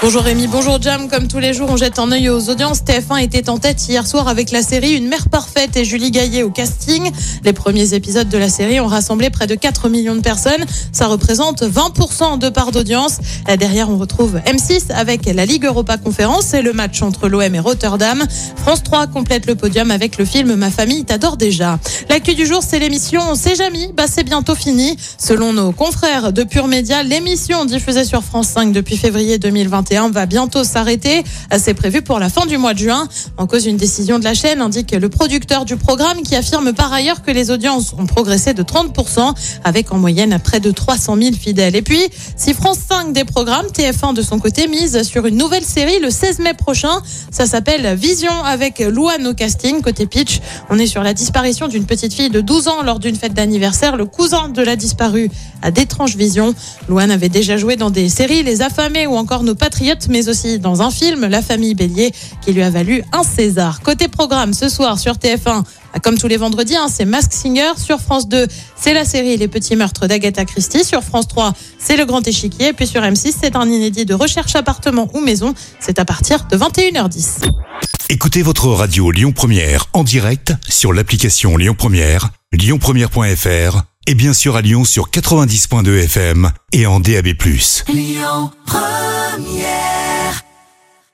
Bonjour Rémi, bonjour Jam. Comme tous les jours, on jette un œil aux audiences. TF1 était en tête hier soir avec la série Une mère parfaite et Julie Gaillet au casting. Les premiers épisodes de la série ont rassemblé près de 4 millions de personnes. Ça représente 20% de part d'audience. Derrière, on retrouve M6 avec la Ligue Europa Conférence et le match entre l'OM et Rotterdam. France 3 complète le podium avec le film Ma famille t'adore déjà. L'actu du jour, c'est l'émission On sait jamais. Bah, c'est bientôt fini. Selon nos confrères de Pure Média, l'émission diffusée sur France 5 depuis février 2021 va bientôt s'arrêter. C'est prévu pour la fin du mois de juin. En cause, une décision de la chaîne indique le producteur du programme qui affirme par ailleurs que les audiences ont progressé de 30% avec en moyenne près de 300 000 fidèles. Et puis, si France 5 des programmes, TF1 de son côté mise sur une nouvelle série le 16 mai prochain. Ça s'appelle Vision avec Louane au casting. Côté pitch, on est sur la disparition d'une petite fille de 12 ans lors d'une fête d'anniversaire. Le cousin de la disparue a d'étranges visions. Louane avait déjà joué dans des séries Les Affamés ou encore Nos Patriotes mais aussi dans un film, La famille Bélier, qui lui a valu un César. Côté programme, ce soir sur TF1, comme tous les vendredis, hein, c'est Mask Singer. Sur France 2, c'est la série Les Petits Meurtres d'Agatha Christie. Sur France 3, c'est Le Grand Échiquier. Et puis sur M6, c'est un inédit de recherche appartement ou maison. C'est à partir de 21h10. Écoutez votre radio Lyon Première en direct sur l'application Lyon Première, lyonpremière.fr et bien sûr à Lyon sur 90.2 FM et en DAB+. Lyon Première